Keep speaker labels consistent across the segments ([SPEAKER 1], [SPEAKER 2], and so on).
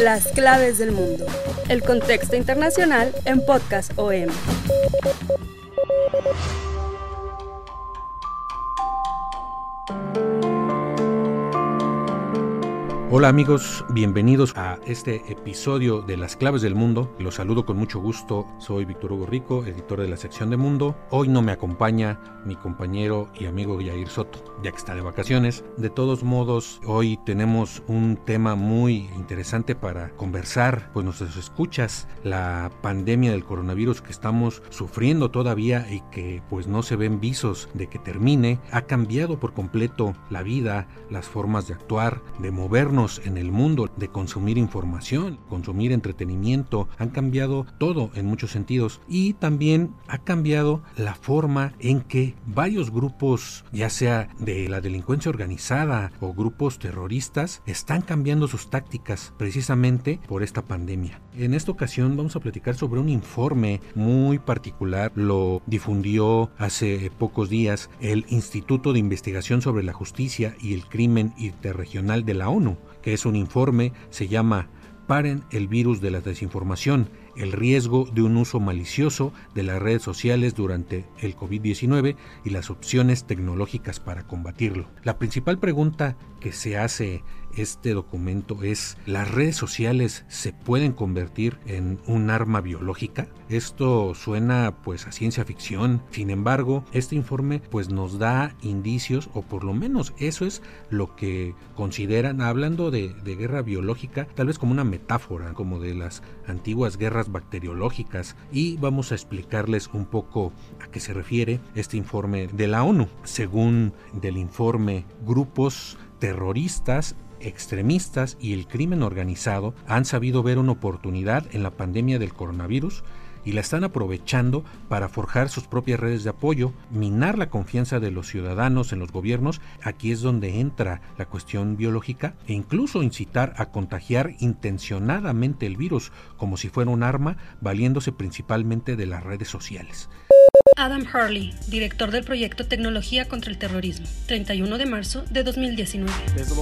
[SPEAKER 1] Las claves del mundo. El contexto internacional en Podcast OM.
[SPEAKER 2] Hola amigos, bienvenidos a este episodio de Las Claves del Mundo. Los saludo con mucho gusto. Soy Víctor Hugo Rico, editor de la sección de Mundo. Hoy no me acompaña mi compañero y amigo Yair Soto, ya que está de vacaciones. De todos modos, hoy tenemos un tema muy interesante para conversar, pues nos escuchas la pandemia del coronavirus que estamos sufriendo todavía y que pues no se ven visos de que termine, ha cambiado por completo la vida, las formas de actuar, de movernos en el mundo, de consumir información, consumir entretenimiento, han cambiado todo en muchos sentidos y también ha cambiado la forma en que varios grupos, ya sea de la delincuencia organizada o grupos terroristas, están cambiando sus tácticas precisamente por esta pandemia. En esta ocasión vamos a platicar sobre un informe muy particular, lo difundió hace pocos días el Instituto de Investigación sobre la Justicia y el Crimen Interregional de la ONU que es un informe, se llama Paren el virus de la desinformación, el riesgo de un uso malicioso de las redes sociales durante el COVID-19 y las opciones tecnológicas para combatirlo. La principal pregunta que se hace este documento es ¿las redes sociales se pueden convertir en un arma biológica? Esto suena pues a ciencia ficción. Sin embargo, este informe pues nos da indicios o por lo menos eso es lo que consideran hablando de, de guerra biológica, tal vez como una metáfora como de las antiguas guerras bacteriológicas y vamos a explicarles un poco a qué se refiere este informe de la ONU. Según del informe, grupos terroristas extremistas y el crimen organizado han sabido ver una oportunidad en la pandemia del coronavirus y la están aprovechando para forjar sus propias redes de apoyo, minar la confianza de los ciudadanos en los gobiernos, aquí es donde entra la cuestión biológica, e incluso incitar a contagiar intencionadamente el virus como si fuera un arma, valiéndose principalmente de las redes sociales.
[SPEAKER 1] Adam Hurley, director del proyecto Tecnología contra el Terrorismo, 31 de marzo de 2019.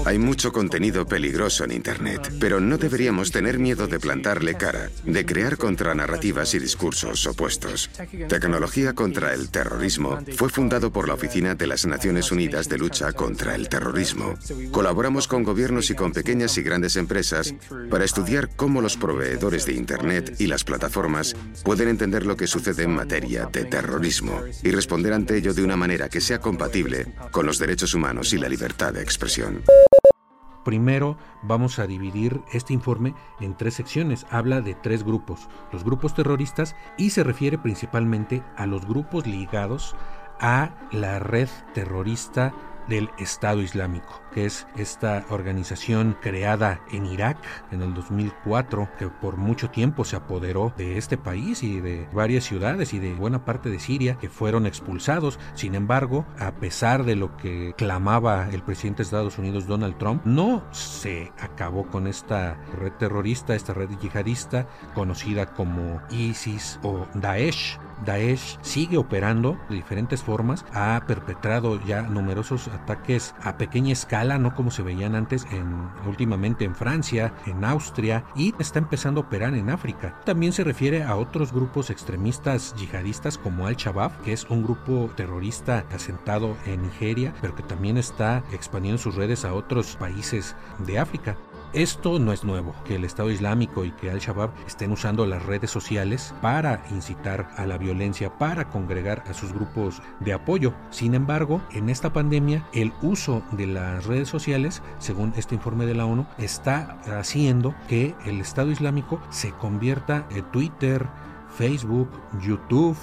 [SPEAKER 3] Hay mucho contenido peligroso en Internet, pero no deberíamos tener miedo de plantarle cara, de crear contranarrativas y discursos opuestos. Tecnología contra el Terrorismo fue fundado por la Oficina de las Naciones Unidas de Lucha contra el Terrorismo. Colaboramos con gobiernos y con pequeñas y grandes empresas para estudiar cómo los proveedores de Internet y las plataformas pueden entender lo que sucede en materia de terrorismo y responder ante ello de una manera que sea compatible con los derechos humanos y la libertad de expresión.
[SPEAKER 2] Primero vamos a dividir este informe en tres secciones. Habla de tres grupos, los grupos terroristas y se refiere principalmente a los grupos ligados a la red terrorista del Estado Islámico, que es esta organización creada en Irak en el 2004, que por mucho tiempo se apoderó de este país y de varias ciudades y de buena parte de Siria, que fueron expulsados. Sin embargo, a pesar de lo que clamaba el presidente de Estados Unidos Donald Trump, no se acabó con esta red terrorista, esta red yihadista conocida como ISIS o Daesh. Daesh sigue operando de diferentes formas, ha perpetrado ya numerosos ataques a pequeña escala, no como se veían antes en últimamente en Francia, en Austria y está empezando a operar en África. También se refiere a otros grupos extremistas yihadistas como Al-Shabaab, que es un grupo terrorista asentado en Nigeria, pero que también está expandiendo sus redes a otros países de África. Esto no es nuevo, que el Estado Islámico y que Al-Shabaab estén usando las redes sociales para incitar a la violencia, para congregar a sus grupos de apoyo. Sin embargo, en esta pandemia, el uso de las redes sociales, según este informe de la ONU, está haciendo que el Estado Islámico se convierta en Twitter, Facebook, YouTube,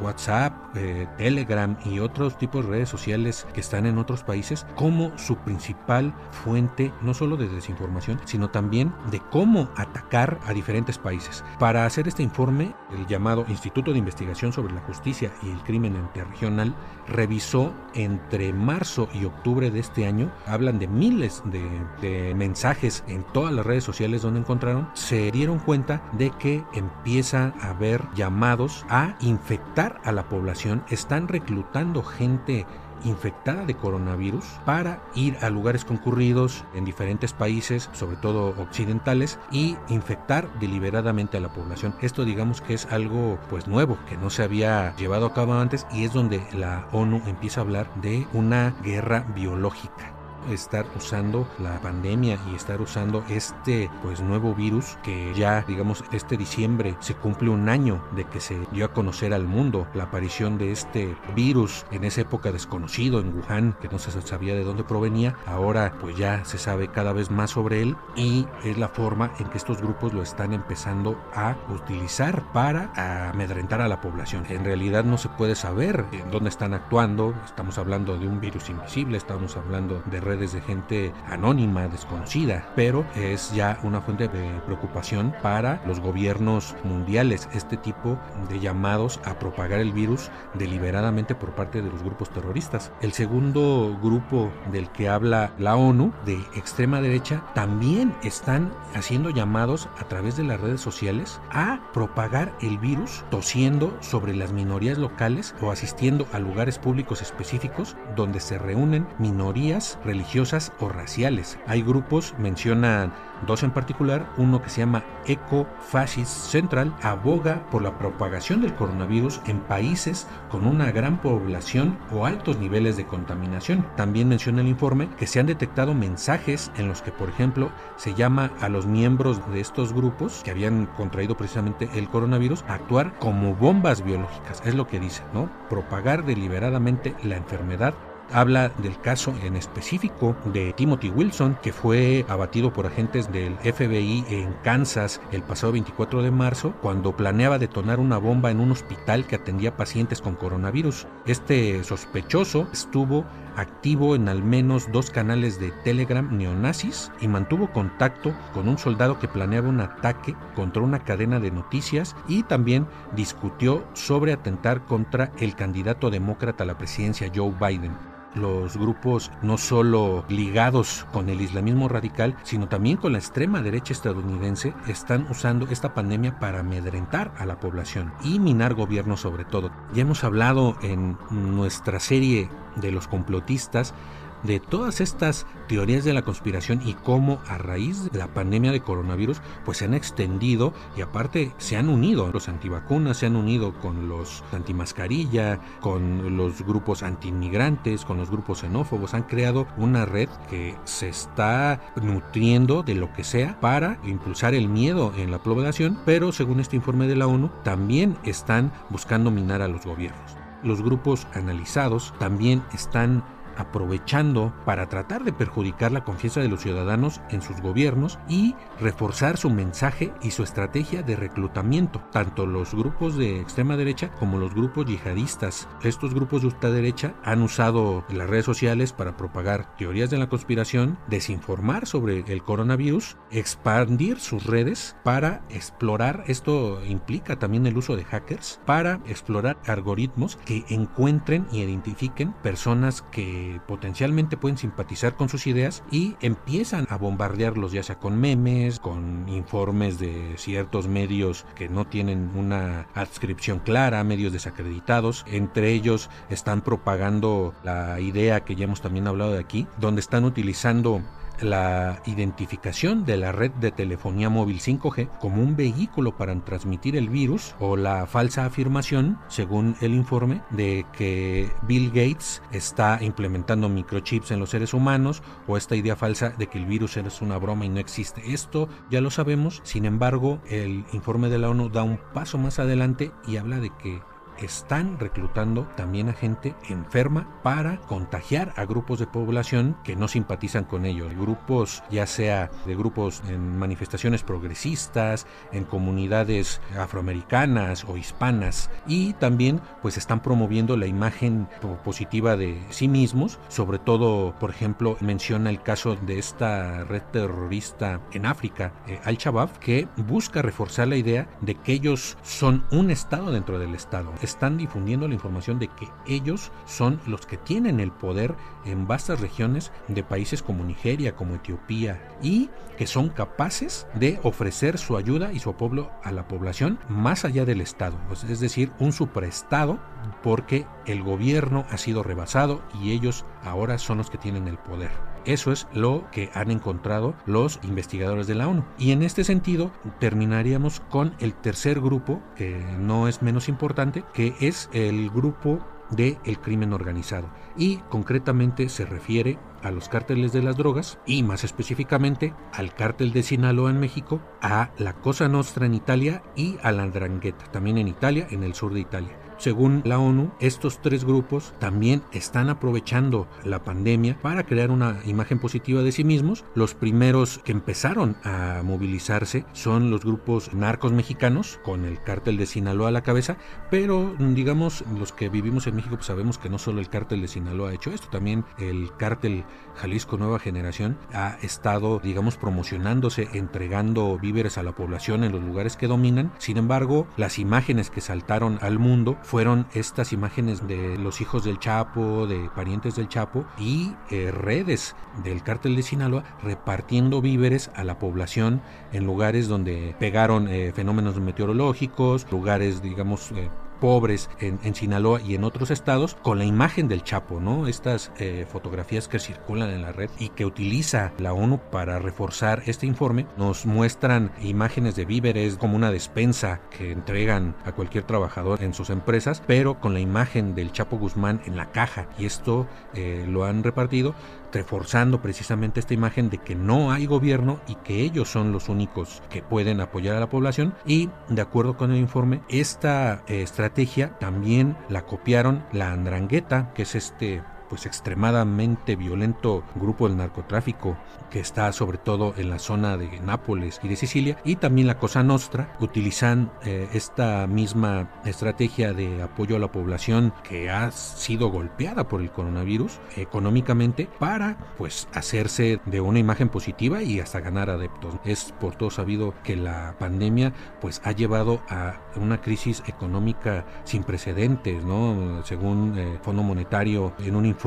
[SPEAKER 2] WhatsApp, eh, Telegram y otros tipos de redes sociales que están en otros países como su principal fuente no solo de desinformación, sino también de cómo atacar a diferentes países. Para hacer este informe, el llamado Instituto de Investigación sobre la Justicia y el Crimen Interregional revisó entre marzo y octubre de este año, hablan de miles de, de mensajes en todas las redes sociales donde encontraron, se dieron cuenta de que empieza a haber llamados a infectar a la población, están reclutando gente infectada de coronavirus para ir a lugares concurridos en diferentes países, sobre todo occidentales, y infectar deliberadamente a la población. Esto digamos que es algo pues nuevo que no se había llevado a cabo antes y es donde la ONU empieza a hablar de una guerra biológica estar usando la pandemia y estar usando este pues nuevo virus que ya digamos este diciembre se cumple un año de que se dio a conocer al mundo la aparición de este virus en esa época desconocido en Wuhan que no se sabía de dónde provenía ahora pues ya se sabe cada vez más sobre él y es la forma en que estos grupos lo están empezando a utilizar para amedrentar a la población. En realidad no se puede saber en dónde están actuando estamos hablando de un virus invisible estamos hablando de redes de gente anónima, desconocida, pero es ya una fuente de preocupación para los gobiernos mundiales, este tipo de llamados a propagar el virus deliberadamente por parte de los grupos terroristas. El segundo grupo del que habla la ONU, de extrema derecha, también están haciendo llamados a través de las redes sociales a propagar el virus tosiendo sobre las minorías locales o asistiendo a lugares públicos específicos donde se reúnen minorías religiosas religiosas o raciales. Hay grupos, mencionan dos en particular, uno que se llama Eco Fascist Central, aboga por la propagación del coronavirus en países con una gran población o altos niveles de contaminación. También menciona el informe que se han detectado mensajes en los que, por ejemplo, se llama a los miembros de estos grupos que habían contraído precisamente el coronavirus a actuar como bombas biológicas, es lo que dice, ¿no? Propagar deliberadamente la enfermedad habla del caso en específico de Timothy Wilson, que fue abatido por agentes del FBI en Kansas el pasado 24 de marzo, cuando planeaba detonar una bomba en un hospital que atendía pacientes con coronavirus. Este sospechoso estuvo activo en al menos dos canales de Telegram neonazis y mantuvo contacto con un soldado que planeaba un ataque contra una cadena de noticias y también discutió sobre atentar contra el candidato demócrata a la presidencia Joe Biden los grupos no solo ligados con el islamismo radical, sino también con la extrema derecha estadounidense, están usando esta pandemia para amedrentar a la población y minar gobiernos sobre todo. Ya hemos hablado en nuestra serie de los complotistas de todas estas teorías de la conspiración y cómo a raíz de la pandemia de coronavirus pues se han extendido y aparte se han unido los antivacunas, se han unido con los antimascarilla, con los grupos antiinmigrantes, con los grupos xenófobos, han creado una red que se está nutriendo de lo que sea para impulsar el miedo en la población, pero según este informe de la ONU también están buscando minar a los gobiernos. Los grupos analizados también están aprovechando para tratar de perjudicar la confianza de los ciudadanos en sus gobiernos y reforzar su mensaje y su estrategia de reclutamiento, tanto los grupos de extrema derecha como los grupos yihadistas. Estos grupos de ultraderecha han usado las redes sociales para propagar teorías de la conspiración, desinformar sobre el coronavirus, expandir sus redes para explorar, esto implica también el uso de hackers, para explorar algoritmos que encuentren y identifiquen personas que potencialmente pueden simpatizar con sus ideas y empiezan a bombardearlos ya sea con memes, con informes de ciertos medios que no tienen una adscripción clara, medios desacreditados. Entre ellos están propagando la idea que ya hemos también hablado de aquí, donde están utilizando la identificación de la red de telefonía móvil 5G como un vehículo para transmitir el virus o la falsa afirmación, según el informe, de que Bill Gates está implementando microchips en los seres humanos o esta idea falsa de que el virus es una broma y no existe. Esto ya lo sabemos, sin embargo, el informe de la ONU da un paso más adelante y habla de que están reclutando también a gente enferma para contagiar a grupos de población que no simpatizan con ellos. Grupos, ya sea de grupos en manifestaciones progresistas, en comunidades afroamericanas o hispanas. Y también pues están promoviendo la imagen positiva de sí mismos. Sobre todo, por ejemplo, menciona el caso de esta red terrorista en África, eh, Al-Shabaab, que busca reforzar la idea de que ellos son un Estado dentro del Estado. Están difundiendo la información de que ellos son los que tienen el poder en vastas regiones de países como Nigeria, como Etiopía, y que son capaces de ofrecer su ayuda y su apoyo a la población más allá del Estado, es decir, un superestado porque el gobierno ha sido rebasado y ellos ahora son los que tienen el poder. Eso es lo que han encontrado los investigadores de la ONU. Y en este sentido terminaríamos con el tercer grupo, que no es menos importante, que es el grupo del el crimen organizado y concretamente se refiere a los cárteles de las drogas y más específicamente al cártel de Sinaloa en México, a la Cosa Nostra en Italia y a la Andrangheta, también en Italia, en el sur de Italia. Según la ONU, estos tres grupos también están aprovechando la pandemia para crear una imagen positiva de sí mismos. Los primeros que empezaron a movilizarse son los grupos narcos mexicanos, con el cártel de Sinaloa a la cabeza, pero digamos los que vivimos en México pues sabemos que no solo el cártel de Sinaloa ha hecho esto, también el cártel Jalisco Nueva Generación ha estado, digamos, promocionándose, entregando víveres a la población en los lugares que dominan. Sin embargo, las imágenes que saltaron al mundo fueron estas imágenes de los hijos del Chapo, de parientes del Chapo y eh, redes del cártel de Sinaloa repartiendo víveres a la población en lugares donde pegaron eh, fenómenos meteorológicos, lugares, digamos, eh, pobres en, Sinaloa y en otros estados con la imagen del Chapo, ¿no? Estas eh, fotografías que circulan en la red y que utiliza la ONU para reforzar este informe nos muestran imágenes de víveres como una despensa que entregan a cualquier trabajador en sus empresas, pero con la imagen del Chapo Guzmán en la caja y esto eh, lo han repartido reforzando precisamente esta imagen de que no hay gobierno y que ellos son los únicos que pueden apoyar a la población. Y de acuerdo con el informe esta eh, estrategia también la copiaron la Andrangueta que es este pues extremadamente violento grupo del narcotráfico que está sobre todo en la zona de Nápoles y de Sicilia y también la Cosa Nostra utilizan eh, esta misma estrategia de apoyo a la población que ha sido golpeada por el coronavirus económicamente para pues hacerse de una imagen positiva y hasta ganar adeptos. Es por todo sabido que la pandemia pues ha llevado a una crisis económica sin precedentes, ¿no? Según el eh, Fondo Monetario en un informe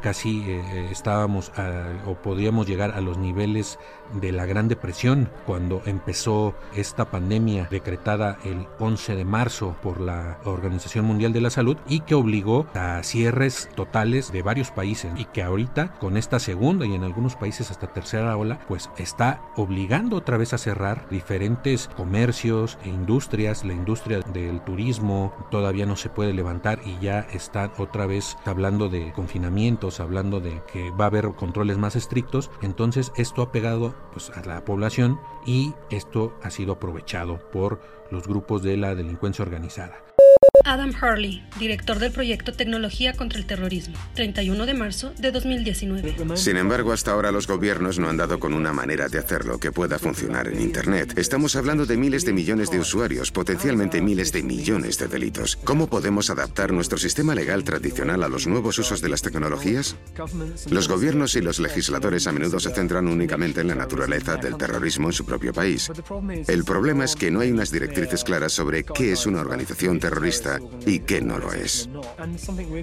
[SPEAKER 2] casi eh, eh, estábamos o podíamos llegar a los niveles de la Gran Depresión cuando empezó esta pandemia decretada el 11 de marzo por la Organización Mundial de la Salud y que obligó a cierres totales de varios países y que ahorita con esta segunda y en algunos países hasta tercera ola pues está obligando otra vez a cerrar diferentes comercios e industrias, la industria del turismo todavía no se puede levantar y ya está otra vez hablando de confinamientos, hablando de que va a haber controles más estrictos, entonces esto ha pegado pues, a la población y esto ha sido aprovechado por los grupos de la delincuencia organizada.
[SPEAKER 1] Adam Harley, director del proyecto Tecnología contra el Terrorismo, 31 de marzo de 2019.
[SPEAKER 3] Sin embargo, hasta ahora los gobiernos no han dado con una manera de hacerlo que pueda funcionar en Internet. Estamos hablando de miles de millones de usuarios, potencialmente miles de millones de delitos. ¿Cómo podemos adaptar nuestro sistema legal tradicional a los nuevos usos de las tecnologías? Los gobiernos y los legisladores a menudo se centran únicamente en la naturaleza del terrorismo en su propio país. El problema es que no hay unas directrices claras sobre qué es una organización terrorista y qué no lo es.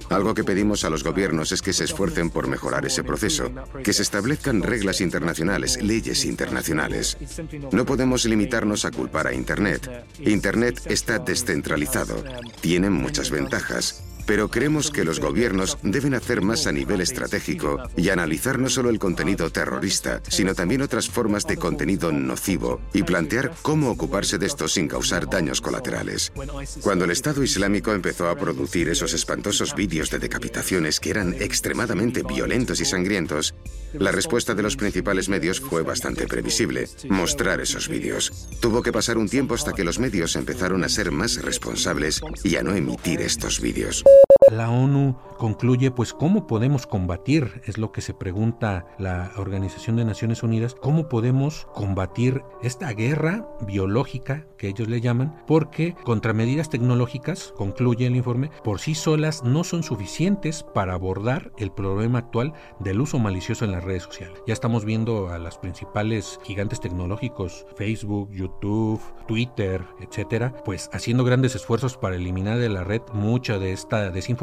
[SPEAKER 3] Algo que pedimos a los gobiernos es que se esfuercen por mejorar ese proceso, que se establezcan reglas internacionales, leyes internacionales. No podemos limitarnos a culpar a Internet. Internet está descentralizado, tiene muchas ventajas, pero creemos que los gobiernos deben hacer más a nivel estratégico y analizar no solo el contenido terrorista, sino también otras formas de contenido nocivo y plantear cómo ocuparse de esto sin causar daños colaterales. Cuando el Estado Islámico empezó a producir esos espantosos vídeos de decapitaciones que eran extremadamente violentos y sangrientos, la respuesta de los principales medios fue bastante previsible, mostrar esos vídeos. Tuvo que pasar un tiempo hasta que los medios empezaron a ser más responsables y a no emitir estos vídeos.
[SPEAKER 2] La ONU concluye, pues, ¿cómo podemos combatir? Es lo que se pregunta la Organización de Naciones Unidas, ¿cómo podemos combatir esta guerra biológica que ellos le llaman? Porque contramedidas tecnológicas, concluye el informe, por sí solas no son suficientes para abordar el problema actual del uso malicioso en las redes sociales. Ya estamos viendo a las principales gigantes tecnológicos, Facebook, YouTube, Twitter, etcétera, pues haciendo grandes esfuerzos para eliminar de la red mucha de esta desinformación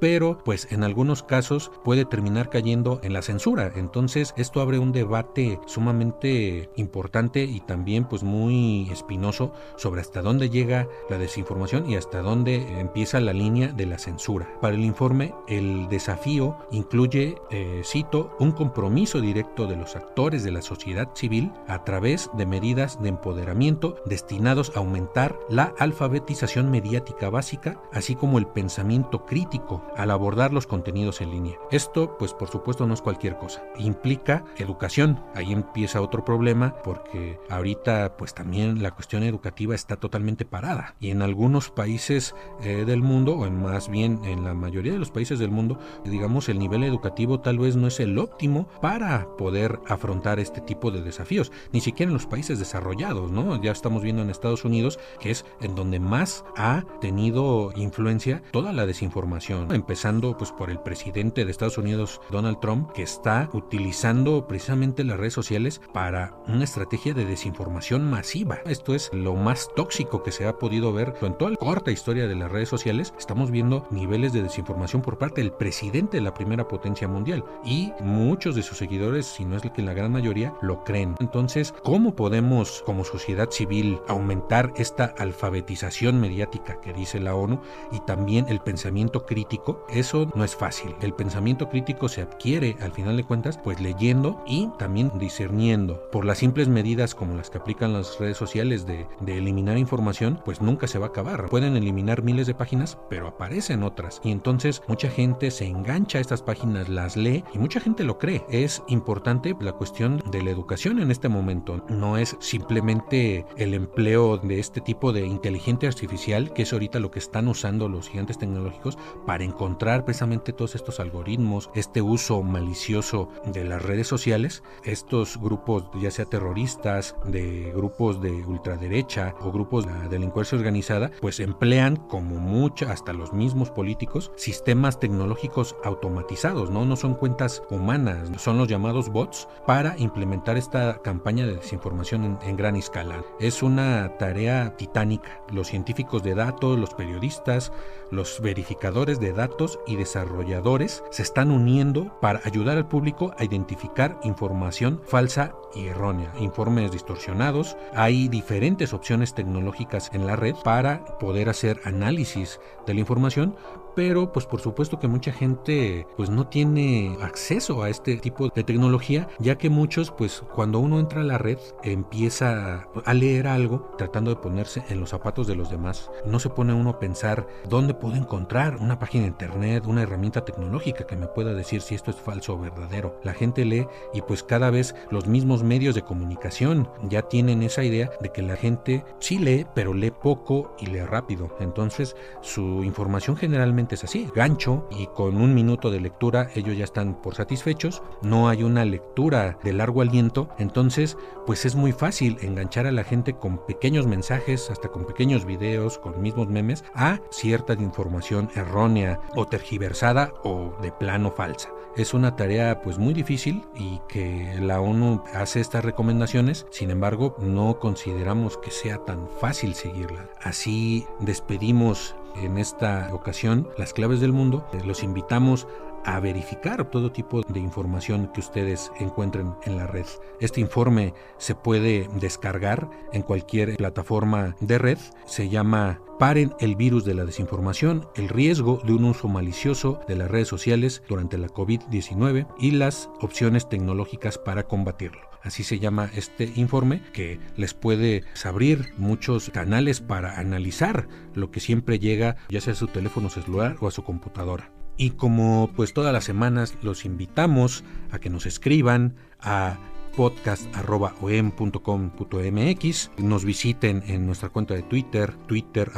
[SPEAKER 2] pero pues en algunos casos puede terminar cayendo en la censura. Entonces esto abre un debate sumamente importante y también pues muy espinoso sobre hasta dónde llega la desinformación y hasta dónde empieza la línea de la censura. Para el informe, el desafío incluye, eh, cito, un compromiso directo de los actores de la sociedad civil a través de medidas de empoderamiento destinados a aumentar la alfabetización mediática básica, así como el pensamiento crítico crítico al abordar los contenidos en línea. Esto, pues por supuesto, no es cualquier cosa. Implica educación. Ahí empieza otro problema porque ahorita, pues también la cuestión educativa está totalmente parada. Y en algunos países eh, del mundo, o en más bien en la mayoría de los países del mundo, digamos, el nivel educativo tal vez no es el óptimo para poder afrontar este tipo de desafíos. Ni siquiera en los países desarrollados, ¿no? Ya estamos viendo en Estados Unidos que es en donde más ha tenido influencia toda la desinformación empezando pues por el presidente de Estados Unidos, Donald Trump, que está utilizando precisamente las redes sociales para una estrategia de desinformación masiva. Esto es lo más tóxico que se ha podido ver en toda la corta historia de las redes sociales. Estamos viendo niveles de desinformación por parte del presidente de la primera potencia mundial y muchos de sus seguidores, si no es que la gran mayoría, lo creen. Entonces, ¿cómo podemos como sociedad civil aumentar esta alfabetización mediática que dice la ONU y también el pensamiento crítico, eso no es fácil. El pensamiento crítico se adquiere al final de cuentas pues leyendo y también discerniendo. Por las simples medidas como las que aplican las redes sociales de, de eliminar información, pues nunca se va a acabar. Pueden eliminar miles de páginas, pero aparecen otras. Y entonces mucha gente se engancha a estas páginas, las lee y mucha gente lo cree. Es importante la cuestión de la educación en este momento. No es simplemente el empleo de este tipo de inteligencia artificial, que es ahorita lo que están usando los gigantes tecnológicos para encontrar precisamente todos estos algoritmos, este uso malicioso de las redes sociales, estos grupos ya sea terroristas, de grupos de ultraderecha o grupos de delincuencia organizada, pues emplean como mucha, hasta los mismos políticos, sistemas tecnológicos automatizados, ¿no? No son cuentas humanas, son los llamados bots para implementar esta campaña de desinformación en, en gran escala. Es una tarea titánica. Los científicos de datos, los periodistas, los verificadores, de datos y desarrolladores se están uniendo para ayudar al público a identificar información falsa y errónea, informes distorsionados. Hay diferentes opciones tecnológicas en la red para poder hacer análisis de la información, pero pues por supuesto que mucha gente pues no tiene acceso a este tipo de tecnología, ya que muchos pues cuando uno entra a la red empieza a leer algo tratando de ponerse en los zapatos de los demás. No se pone uno a pensar dónde puedo encontrar una página de internet, una herramienta tecnológica que me pueda decir si esto es falso o verdadero. La gente lee y pues cada vez los mismos medios de comunicación ya tienen esa idea de que la gente sí lee, pero lee poco y lee rápido. Entonces su información generalmente es así, gancho y con un minuto de lectura ellos ya están por satisfechos, no hay una lectura de largo aliento, entonces pues es muy fácil enganchar a la gente con pequeños mensajes, hasta con pequeños videos, con mismos memes, a cierta información errónea o tergiversada o de plano falsa. Es una tarea pues muy difícil y que la ONU hace estas recomendaciones, sin embargo no consideramos que sea tan fácil seguirla. Así despedimos en esta ocasión las claves del mundo. Los invitamos a verificar todo tipo de información que ustedes encuentren en la red. Este informe se puede descargar en cualquier plataforma de red. Se llama Paren el virus de la desinformación, el riesgo de un uso malicioso de las redes sociales durante la COVID-19 y las opciones tecnológicas para combatirlo. Así se llama este informe que les puede abrir muchos canales para analizar lo que siempre llega ya sea a su teléfono celular o a su computadora. Y como pues todas las semanas los invitamos a que nos escriban a podcast.om.com.mx. Nos visiten en nuestra cuenta de Twitter, twitter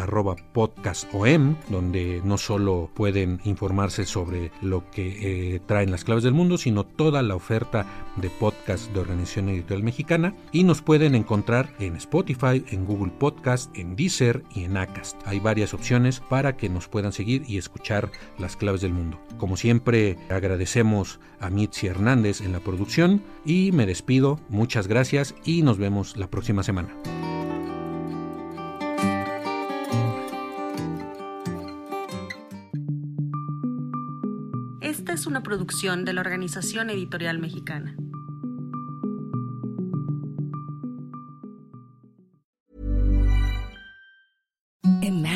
[SPEAKER 2] podcastom, donde no solo pueden informarse sobre lo que eh, traen las claves del mundo, sino toda la oferta de podcast de Organización Editorial Mexicana. Y nos pueden encontrar en Spotify, en Google Podcast, en Deezer y en Acast. Hay varias opciones para que nos puedan seguir y escuchar las claves del mundo. Como siempre, agradecemos a Mitzi Hernández en la producción y me despido pido, muchas gracias y nos vemos la próxima semana.
[SPEAKER 1] Producción de la Organización Editorial Mexicana.